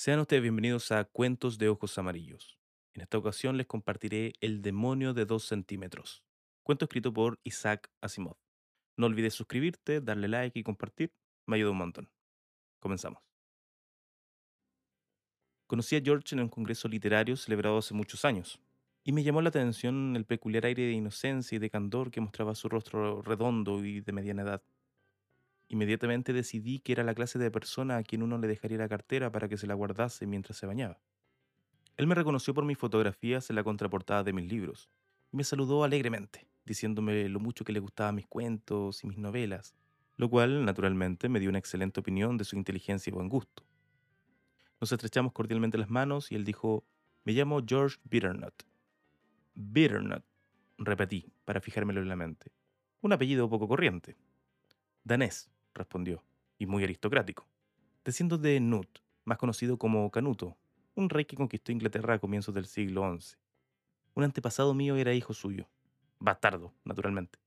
Sean ustedes bienvenidos a Cuentos de Ojos Amarillos. En esta ocasión les compartiré El demonio de dos centímetros, cuento escrito por Isaac Asimov. No olvides suscribirte, darle like y compartir, me ayuda un montón. Comenzamos. Conocí a George en un congreso literario celebrado hace muchos años, y me llamó la atención el peculiar aire de inocencia y de candor que mostraba su rostro redondo y de mediana edad. Inmediatamente decidí que era la clase de persona a quien uno le dejaría la cartera para que se la guardase mientras se bañaba. Él me reconoció por mis fotografías en la contraportada de mis libros y me saludó alegremente, diciéndome lo mucho que le gustaban mis cuentos y mis novelas, lo cual, naturalmente, me dio una excelente opinión de su inteligencia y buen gusto. Nos estrechamos cordialmente las manos y él dijo, me llamo George Bitternut. Bitternut, repetí, para fijármelo en la mente. Un apellido poco corriente. Danés, respondió, y muy aristocrático. Desciendo de Nut, más conocido como Canuto, un rey que conquistó Inglaterra a comienzos del siglo XI. Un antepasado mío era hijo suyo. Bastardo, naturalmente.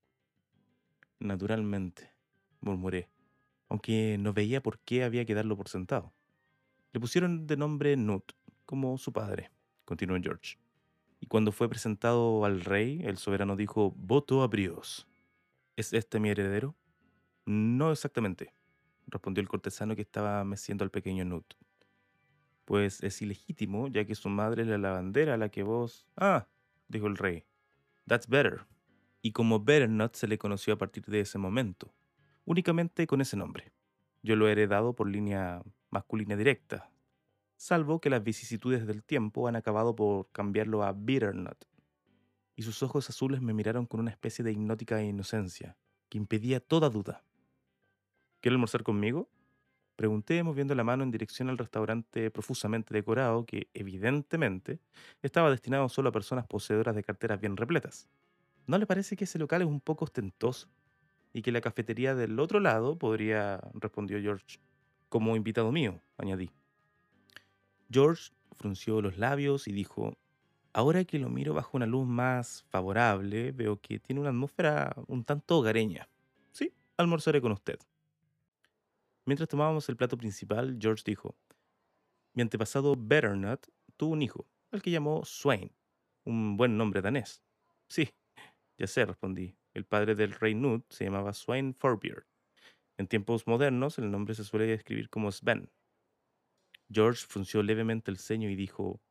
Naturalmente, murmuré, aunque no veía por qué había que darlo por sentado. Le pusieron de nombre Nut, como su padre, continuó George. Y cuando fue presentado al rey, el soberano dijo, voto a Brios. ¿Es este mi heredero? No exactamente, respondió el cortesano que estaba meciendo al pequeño Nut. Pues es ilegítimo, ya que su madre es la lavandera a la que vos... Ah, dijo el rey. That's better. Y como Betternut se le conoció a partir de ese momento, únicamente con ese nombre. Yo lo he heredado por línea masculina directa, salvo que las vicisitudes del tiempo han acabado por cambiarlo a Bitternut. Y sus ojos azules me miraron con una especie de hipnótica inocencia, que impedía toda duda. ¿Quiere almorzar conmigo? Pregunté moviendo la mano en dirección al restaurante profusamente decorado que, evidentemente, estaba destinado solo a personas poseedoras de carteras bien repletas. ¿No le parece que ese local es un poco ostentoso? Y que la cafetería del otro lado podría, respondió George, como invitado mío, añadí. George frunció los labios y dijo, ahora que lo miro bajo una luz más favorable, veo que tiene una atmósfera un tanto hogareña. Sí, almorzaré con usted. Mientras tomábamos el plato principal, George dijo, mi antepasado Betternut tuvo un hijo, al que llamó Swain, un buen nombre danés. Sí, ya sé, respondí. El padre del rey Nut se llamaba Swain Forbeard. En tiempos modernos, el nombre se suele escribir como Sven. George frunció levemente el ceño y dijo,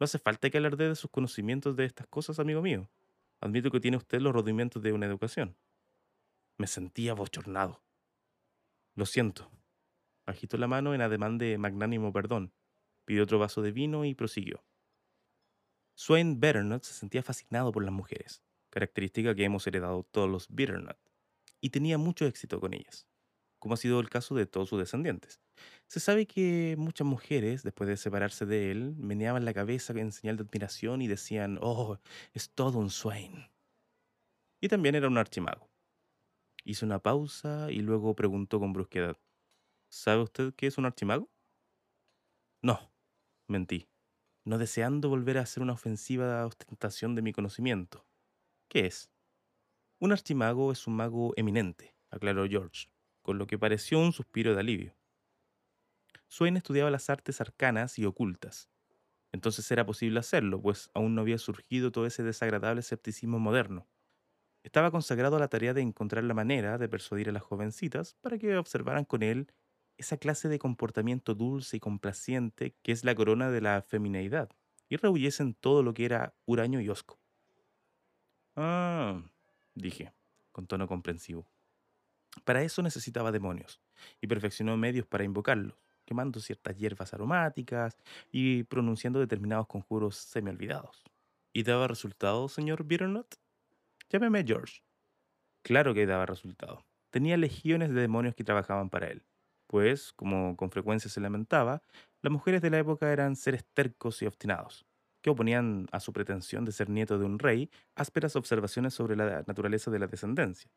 No hace falta que alarde de sus conocimientos de estas cosas, amigo mío. Admito que tiene usted los rudimentos de una educación. Me sentía bochornado. Lo siento. Agitó la mano en ademán de magnánimo perdón, pidió otro vaso de vino y prosiguió. Swain Betternut se sentía fascinado por las mujeres, característica que hemos heredado todos los Bitternut, y tenía mucho éxito con ellas, como ha sido el caso de todos sus descendientes. Se sabe que muchas mujeres, después de separarse de él, meneaban la cabeza en señal de admiración y decían, oh, es todo un Swain. Y también era un archimago. Hizo una pausa y luego preguntó con brusquedad. ¿Sabe usted qué es un archimago? No, mentí, no deseando volver a hacer una ofensiva ostentación de mi conocimiento. ¿Qué es? Un archimago es un mago eminente, aclaró George, con lo que pareció un suspiro de alivio. Swain estudiaba las artes arcanas y ocultas. Entonces era posible hacerlo, pues aún no había surgido todo ese desagradable escepticismo moderno. Estaba consagrado a la tarea de encontrar la manera de persuadir a las jovencitas para que observaran con él esa clase de comportamiento dulce y complaciente que es la corona de la femineidad, y rehuyesen todo lo que era huraño y osco. Ah, dije, con tono comprensivo. Para eso necesitaba demonios, y perfeccionó medios para invocarlos, quemando ciertas hierbas aromáticas y pronunciando determinados conjuros semi-olvidados. ¿Y daba resultado, señor Bitternut? Llámeme George. Claro que daba resultado. Tenía legiones de demonios que trabajaban para él. Pues, como con frecuencia se lamentaba, las mujeres de la época eran seres tercos y obstinados, que oponían a su pretensión de ser nieto de un rey ásperas observaciones sobre la naturaleza de la descendencia.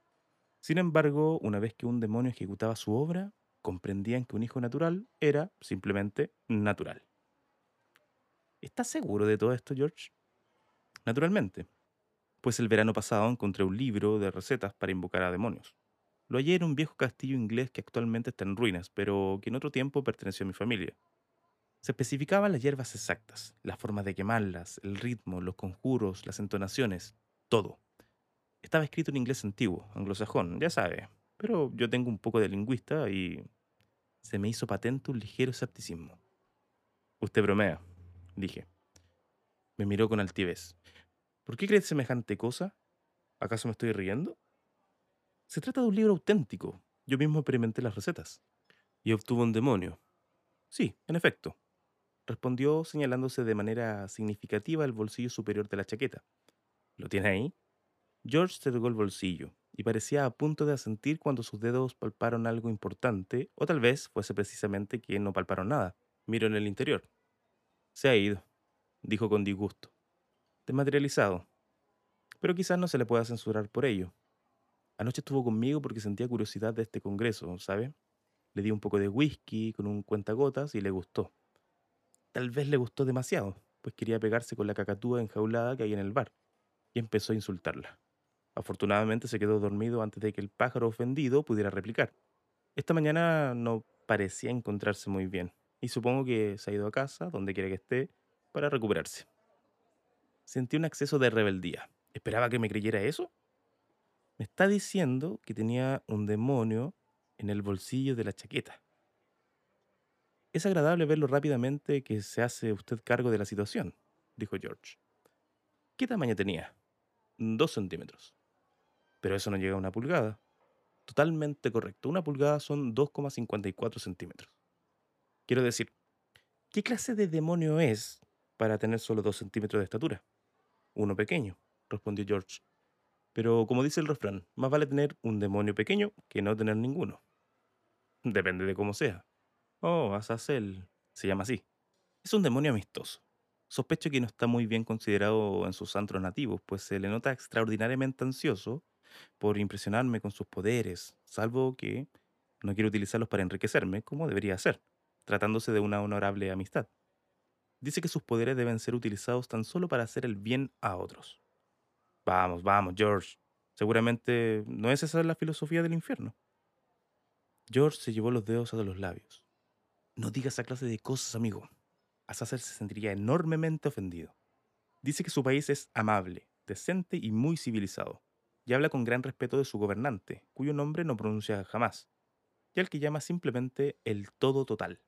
Sin embargo, una vez que un demonio ejecutaba su obra, comprendían que un hijo natural era simplemente natural. ¿Estás seguro de todo esto, George? Naturalmente pues el verano pasado encontré un libro de recetas para invocar a demonios. Lo hallé en un viejo castillo inglés que actualmente está en ruinas, pero que en otro tiempo perteneció a mi familia. Se especificaban las hierbas exactas, las formas de quemarlas, el ritmo, los conjuros, las entonaciones, todo. Estaba escrito en inglés antiguo, anglosajón, ya sabe, pero yo tengo un poco de lingüista y se me hizo patente un ligero escepticismo. Usted bromea, dije. Me miró con altivez. ¿Por qué crees semejante cosa? ¿Acaso me estoy riendo? Se trata de un libro auténtico. Yo mismo experimenté las recetas. Y obtuvo un demonio. Sí, en efecto. Respondió señalándose de manera significativa el bolsillo superior de la chaqueta. ¿Lo tiene ahí? George cerró el bolsillo y parecía a punto de asentir cuando sus dedos palparon algo importante, o tal vez fuese precisamente que no palparon nada. Miró en el interior. Se ha ido, dijo con disgusto. Desmaterializado. Pero quizás no se le pueda censurar por ello. Anoche estuvo conmigo porque sentía curiosidad de este congreso, ¿sabe? Le di un poco de whisky con un cuentagotas y le gustó. Tal vez le gustó demasiado, pues quería pegarse con la cacatúa enjaulada que hay en el bar, y empezó a insultarla. Afortunadamente se quedó dormido antes de que el pájaro ofendido pudiera replicar. Esta mañana no parecía encontrarse muy bien, y supongo que se ha ido a casa, donde quiera que esté, para recuperarse. Sentí un acceso de rebeldía. ¿Esperaba que me creyera eso? Me está diciendo que tenía un demonio en el bolsillo de la chaqueta. Es agradable verlo rápidamente que se hace usted cargo de la situación, dijo George. ¿Qué tamaño tenía? Dos centímetros. Pero eso no llega a una pulgada. Totalmente correcto. Una pulgada son 2,54 centímetros. Quiero decir, ¿qué clase de demonio es para tener solo dos centímetros de estatura? Uno pequeño, respondió George. Pero como dice el refrán, más vale tener un demonio pequeño que no tener ninguno. Depende de cómo sea. Oh, Azazel se llama así. Es un demonio amistoso. Sospecho que no está muy bien considerado en sus antros nativos, pues se le nota extraordinariamente ansioso por impresionarme con sus poderes, salvo que no quiero utilizarlos para enriquecerme, como debería hacer, tratándose de una honorable amistad. Dice que sus poderes deben ser utilizados tan solo para hacer el bien a otros. Vamos, vamos, George. Seguramente no es esa la filosofía del infierno. George se llevó los dedos a los labios. No diga esa clase de cosas, amigo. Azazel se sentiría enormemente ofendido. Dice que su país es amable, decente y muy civilizado y habla con gran respeto de su gobernante, cuyo nombre no pronuncia jamás, y al que llama simplemente el todo total.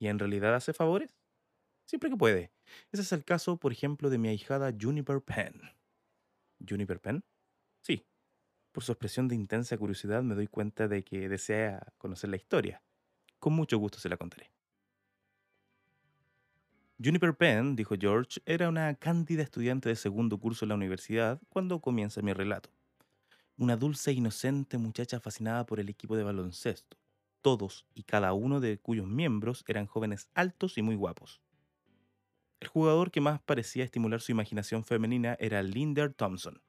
¿Y en realidad hace favores? Siempre que puede. Ese es el caso, por ejemplo, de mi ahijada Juniper Penn. ¿Juniper Penn? Sí. Por su expresión de intensa curiosidad me doy cuenta de que desea conocer la historia. Con mucho gusto se la contaré. Juniper Penn, dijo George, era una cándida estudiante de segundo curso en la universidad cuando comienza mi relato. Una dulce e inocente muchacha fascinada por el equipo de baloncesto, todos y cada uno de cuyos miembros eran jóvenes altos y muy guapos. El jugador que más parecía estimular su imaginación femenina era Linder Thompson,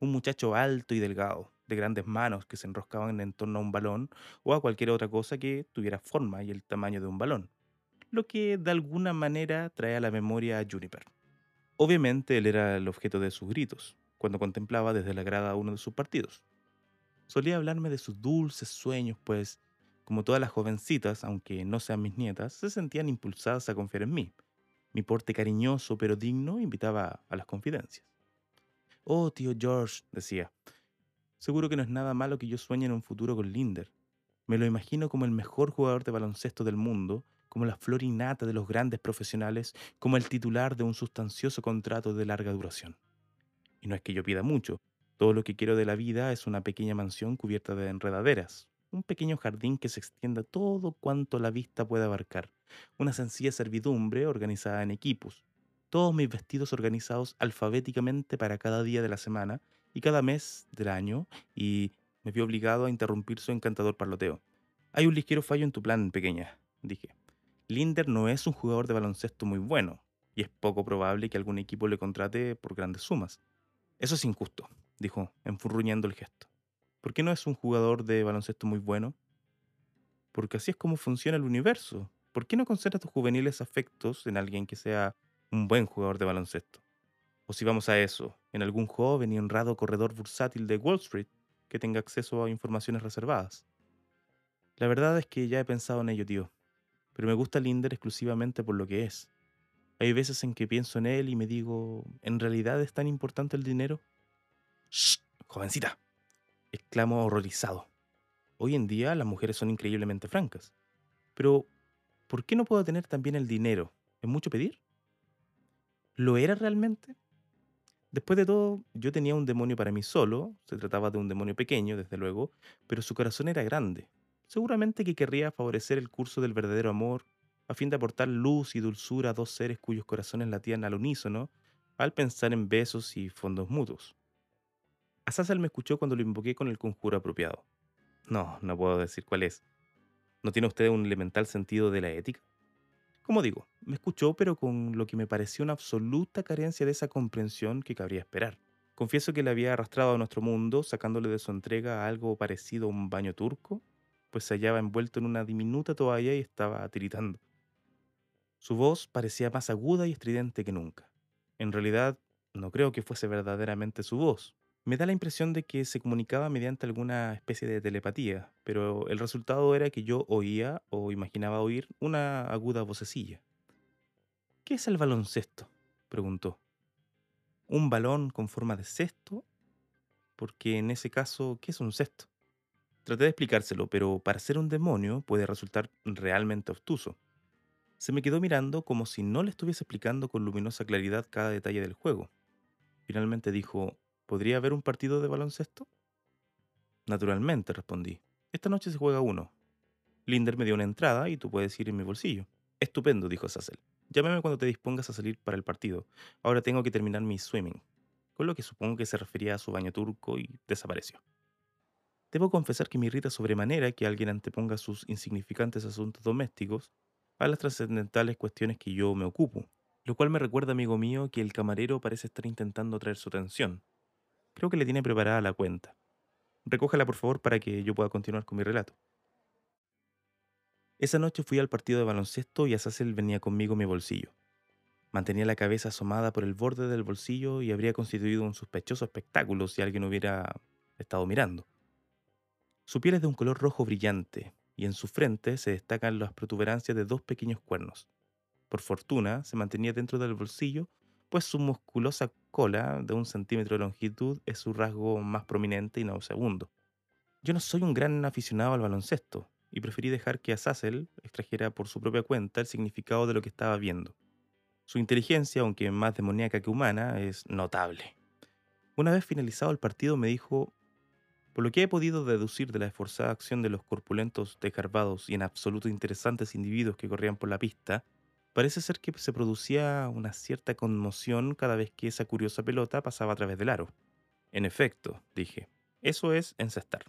un muchacho alto y delgado, de grandes manos que se enroscaban en torno a un balón o a cualquier otra cosa que tuviera forma y el tamaño de un balón lo que de alguna manera trae a la memoria a Juniper. Obviamente él era el objeto de sus gritos, cuando contemplaba desde la grada uno de sus partidos. Solía hablarme de sus dulces sueños, pues, como todas las jovencitas, aunque no sean mis nietas, se sentían impulsadas a confiar en mí. Mi porte cariñoso pero digno invitaba a las confidencias. Oh, tío George, decía, seguro que no es nada malo que yo sueñe en un futuro con Linder. Me lo imagino como el mejor jugador de baloncesto del mundo como la flor innata de los grandes profesionales, como el titular de un sustancioso contrato de larga duración. Y no es que yo pida mucho, todo lo que quiero de la vida es una pequeña mansión cubierta de enredaderas, un pequeño jardín que se extienda todo cuanto la vista pueda abarcar, una sencilla servidumbre organizada en equipos, todos mis vestidos organizados alfabéticamente para cada día de la semana y cada mes del año, y me vi obligado a interrumpir su encantador parloteo. Hay un ligero fallo en tu plan, pequeña, dije. Linder no es un jugador de baloncesto muy bueno, y es poco probable que algún equipo le contrate por grandes sumas. Eso es injusto, dijo, enfurruñando el gesto. ¿Por qué no es un jugador de baloncesto muy bueno? Porque así es como funciona el universo. ¿Por qué no concentras tus juveniles afectos en alguien que sea un buen jugador de baloncesto? O si vamos a eso, en algún joven y honrado corredor bursátil de Wall Street que tenga acceso a informaciones reservadas. La verdad es que ya he pensado en ello, tío pero me gusta Linder exclusivamente por lo que es. Hay veces en que pienso en él y me digo, ¿en realidad es tan importante el dinero? ¡Shh! Jovencita, exclamo horrorizado. Hoy en día las mujeres son increíblemente francas. Pero, ¿por qué no puedo tener también el dinero? ¿Es mucho pedir? ¿Lo era realmente? Después de todo, yo tenía un demonio para mí solo, se trataba de un demonio pequeño, desde luego, pero su corazón era grande. Seguramente que querría favorecer el curso del verdadero amor, a fin de aportar luz y dulzura a dos seres cuyos corazones latían al unísono al pensar en besos y fondos mutuos. Azazel me escuchó cuando lo invoqué con el conjuro apropiado. No, no puedo decir cuál es. ¿No tiene usted un elemental sentido de la ética? Como digo, me escuchó pero con lo que me pareció una absoluta carencia de esa comprensión que cabría esperar. Confieso que le había arrastrado a nuestro mundo, sacándole de su entrega algo parecido a un baño turco, pues se hallaba envuelto en una diminuta toalla y estaba tiritando. Su voz parecía más aguda y estridente que nunca. En realidad, no creo que fuese verdaderamente su voz, me da la impresión de que se comunicaba mediante alguna especie de telepatía, pero el resultado era que yo oía o imaginaba oír una aguda vocecilla. ¿Qué es el baloncesto? preguntó. ¿Un balón con forma de cesto? Porque en ese caso, ¿qué es un cesto? Traté de explicárselo, pero para ser un demonio puede resultar realmente obtuso. Se me quedó mirando como si no le estuviese explicando con luminosa claridad cada detalle del juego. Finalmente dijo, ¿Podría haber un partido de baloncesto? Naturalmente, respondí. Esta noche se juega uno. Linder me dio una entrada y tú puedes ir en mi bolsillo. Estupendo, dijo Sassel. Llámame cuando te dispongas a salir para el partido. Ahora tengo que terminar mi swimming. Con lo que supongo que se refería a su baño turco y desapareció. Debo confesar que me irrita sobremanera que alguien anteponga sus insignificantes asuntos domésticos a las trascendentales cuestiones que yo me ocupo, lo cual me recuerda, amigo mío, que el camarero parece estar intentando atraer su atención, Creo que le tiene preparada la cuenta. Recójala por favor para que yo pueda continuar con mi relato. Esa noche fui al partido de baloncesto y Azazel venía conmigo en mi bolsillo. Mantenía la cabeza asomada por el borde del bolsillo y habría constituido un sospechoso espectáculo si alguien hubiera estado mirando. Su piel es de un color rojo brillante y en su frente se destacan las protuberancias de dos pequeños cuernos. Por fortuna, se mantenía dentro del bolsillo pues su musculosa cola de un centímetro de longitud es su rasgo más prominente y no segundo. Yo no soy un gran aficionado al baloncesto y preferí dejar que Azazel extrajera por su propia cuenta el significado de lo que estaba viendo. Su inteligencia, aunque más demoníaca que humana, es notable. Una vez finalizado el partido me dijo, por lo que he podido deducir de la esforzada acción de los corpulentos, desgarbados y en absoluto interesantes individuos que corrían por la pista, Parece ser que se producía una cierta conmoción cada vez que esa curiosa pelota pasaba a través del aro. En efecto, dije, eso es encestar.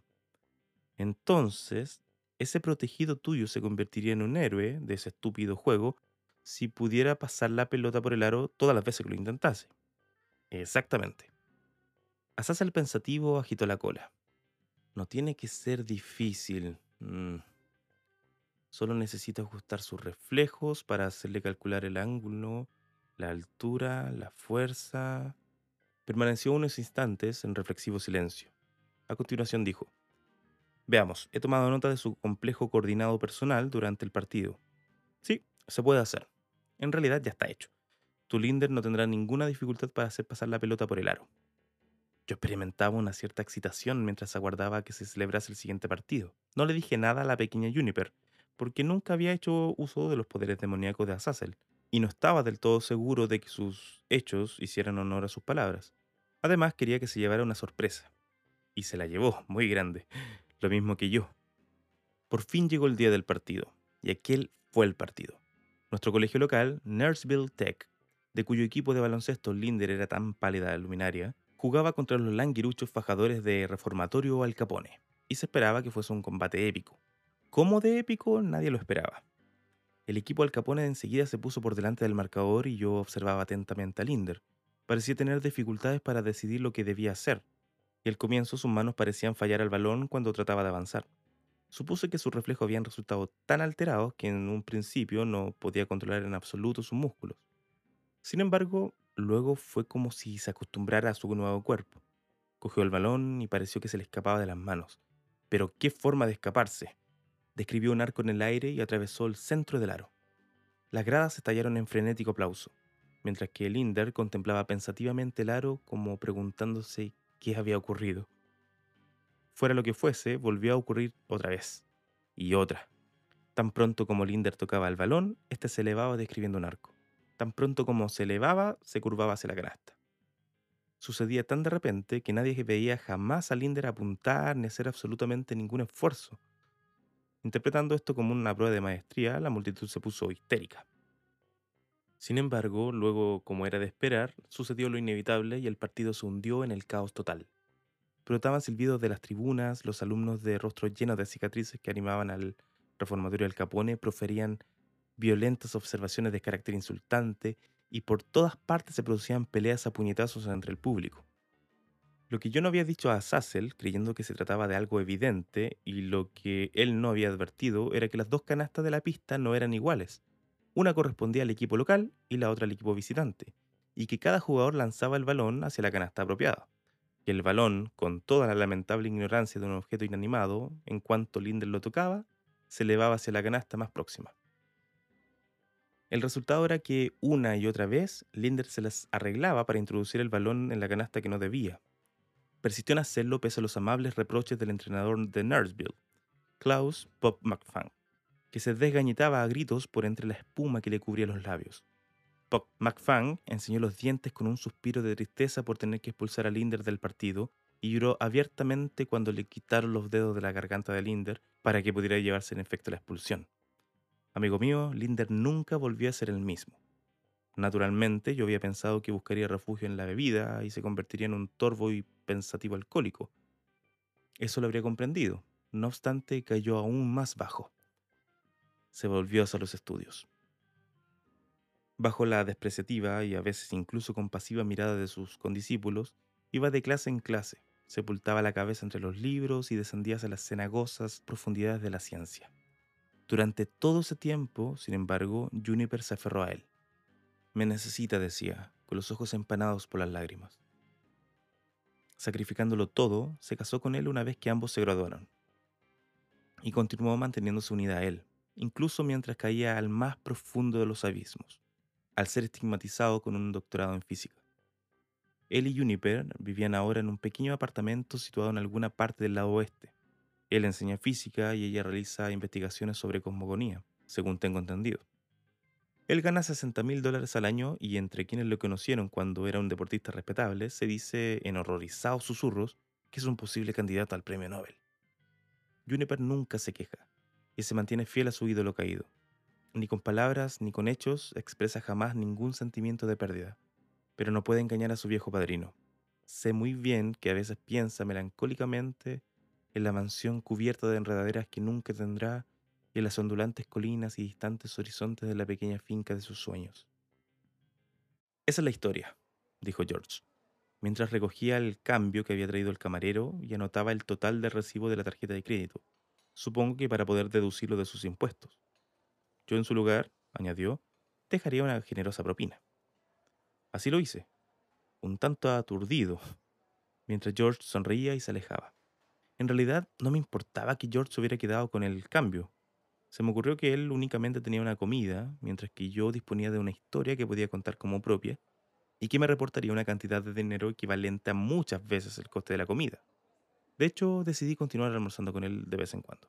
Entonces, ese protegido tuyo se convertiría en un héroe de ese estúpido juego si pudiera pasar la pelota por el aro todas las veces que lo intentase. Exactamente. Asaz el pensativo agitó la cola. No tiene que ser difícil. Mm. Solo necesita ajustar sus reflejos para hacerle calcular el ángulo, la altura, la fuerza. Permaneció unos instantes en reflexivo silencio. A continuación dijo, Veamos, he tomado nota de su complejo coordinado personal durante el partido. Sí, se puede hacer. En realidad ya está hecho. Tu Linder no tendrá ninguna dificultad para hacer pasar la pelota por el aro. Yo experimentaba una cierta excitación mientras aguardaba que se celebrase el siguiente partido. No le dije nada a la pequeña Juniper, porque nunca había hecho uso de los poderes demoníacos de Azazel, y no estaba del todo seguro de que sus hechos hicieran honor a sus palabras. Además, quería que se llevara una sorpresa. Y se la llevó, muy grande, lo mismo que yo. Por fin llegó el día del partido, y aquel fue el partido. Nuestro colegio local, Nurseville Tech, de cuyo equipo de baloncesto Linder era tan pálida luminaria, jugaba contra los languiruchos fajadores de Reformatorio Al Capone, y se esperaba que fuese un combate épico. Cómo de épico nadie lo esperaba. El equipo Al Capone enseguida se puso por delante del marcador y yo observaba atentamente a Linder. Parecía tener dificultades para decidir lo que debía hacer, y al comienzo sus manos parecían fallar al balón cuando trataba de avanzar. Supuse que sus reflejos habían resultado tan alterados que en un principio no podía controlar en absoluto sus músculos. Sin embargo, luego fue como si se acostumbrara a su nuevo cuerpo. Cogió el balón y pareció que se le escapaba de las manos. Pero qué forma de escaparse. Describió un arco en el aire y atravesó el centro del aro. Las gradas estallaron en frenético aplauso, mientras que Linder contemplaba pensativamente el aro como preguntándose qué había ocurrido. Fuera lo que fuese, volvió a ocurrir otra vez. Y otra. Tan pronto como Linder tocaba el balón, éste se elevaba describiendo un arco. Tan pronto como se elevaba, se curvaba hacia la canasta. Sucedía tan de repente que nadie veía jamás a Linder apuntar ni hacer absolutamente ningún esfuerzo. Interpretando esto como una prueba de maestría, la multitud se puso histérica. Sin embargo, luego, como era de esperar, sucedió lo inevitable y el partido se hundió en el caos total. Brotaban silbidos de las tribunas, los alumnos de rostros llenos de cicatrices que animaban al reformatorio del Capone proferían violentas observaciones de carácter insultante y por todas partes se producían peleas a puñetazos entre el público. Lo que yo no había dicho a Sassel, creyendo que se trataba de algo evidente, y lo que él no había advertido, era que las dos canastas de la pista no eran iguales. Una correspondía al equipo local y la otra al equipo visitante, y que cada jugador lanzaba el balón hacia la canasta apropiada. Que el balón, con toda la lamentable ignorancia de un objeto inanimado, en cuanto Linder lo tocaba, se elevaba hacia la canasta más próxima. El resultado era que una y otra vez Linder se las arreglaba para introducir el balón en la canasta que no debía. Persistió en hacerlo pese a los amables reproches del entrenador de Nursville, Klaus Pop McFang, que se desgañitaba a gritos por entre la espuma que le cubría los labios. Pop McFang enseñó los dientes con un suspiro de tristeza por tener que expulsar a Linder del partido y lloró abiertamente cuando le quitaron los dedos de la garganta de Linder para que pudiera llevarse en efecto la expulsión. Amigo mío, Linder nunca volvió a ser el mismo. Naturalmente, yo había pensado que buscaría refugio en la bebida y se convertiría en un torvo y pensativo alcohólico. Eso lo habría comprendido. No obstante, cayó aún más bajo. Se volvió hacia los estudios. Bajo la despreciativa y a veces incluso compasiva mirada de sus condiscípulos, iba de clase en clase, sepultaba la cabeza entre los libros y descendía hacia las cenagosas profundidades de la ciencia. Durante todo ese tiempo, sin embargo, Juniper se aferró a él. Me necesita, decía, con los ojos empanados por las lágrimas. Sacrificándolo todo, se casó con él una vez que ambos se graduaron. Y continuó manteniéndose unida a él, incluso mientras caía al más profundo de los abismos, al ser estigmatizado con un doctorado en física. Él y Juniper vivían ahora en un pequeño apartamento situado en alguna parte del lado oeste, él enseña física y ella realiza investigaciones sobre cosmogonía, según tengo entendido. Él gana 60 mil dólares al año y entre quienes lo conocieron cuando era un deportista respetable, se dice en horrorizados susurros que es un posible candidato al premio Nobel. Juniper nunca se queja y se mantiene fiel a su ídolo caído. Ni con palabras ni con hechos expresa jamás ningún sentimiento de pérdida, pero no puede engañar a su viejo padrino. Sé muy bien que a veces piensa melancólicamente en la mansión cubierta de enredaderas que nunca tendrá las ondulantes colinas y distantes horizontes de la pequeña finca de sus sueños. Esa es la historia, dijo George, mientras recogía el cambio que había traído el camarero y anotaba el total del recibo de la tarjeta de crédito, supongo que para poder deducirlo de sus impuestos. Yo en su lugar, añadió, dejaría una generosa propina. Así lo hice, un tanto aturdido, mientras George sonreía y se alejaba. En realidad no me importaba que George hubiera quedado con el cambio. Se me ocurrió que él únicamente tenía una comida, mientras que yo disponía de una historia que podía contar como propia y que me reportaría una cantidad de dinero equivalente a muchas veces el coste de la comida. De hecho, decidí continuar almorzando con él de vez en cuando.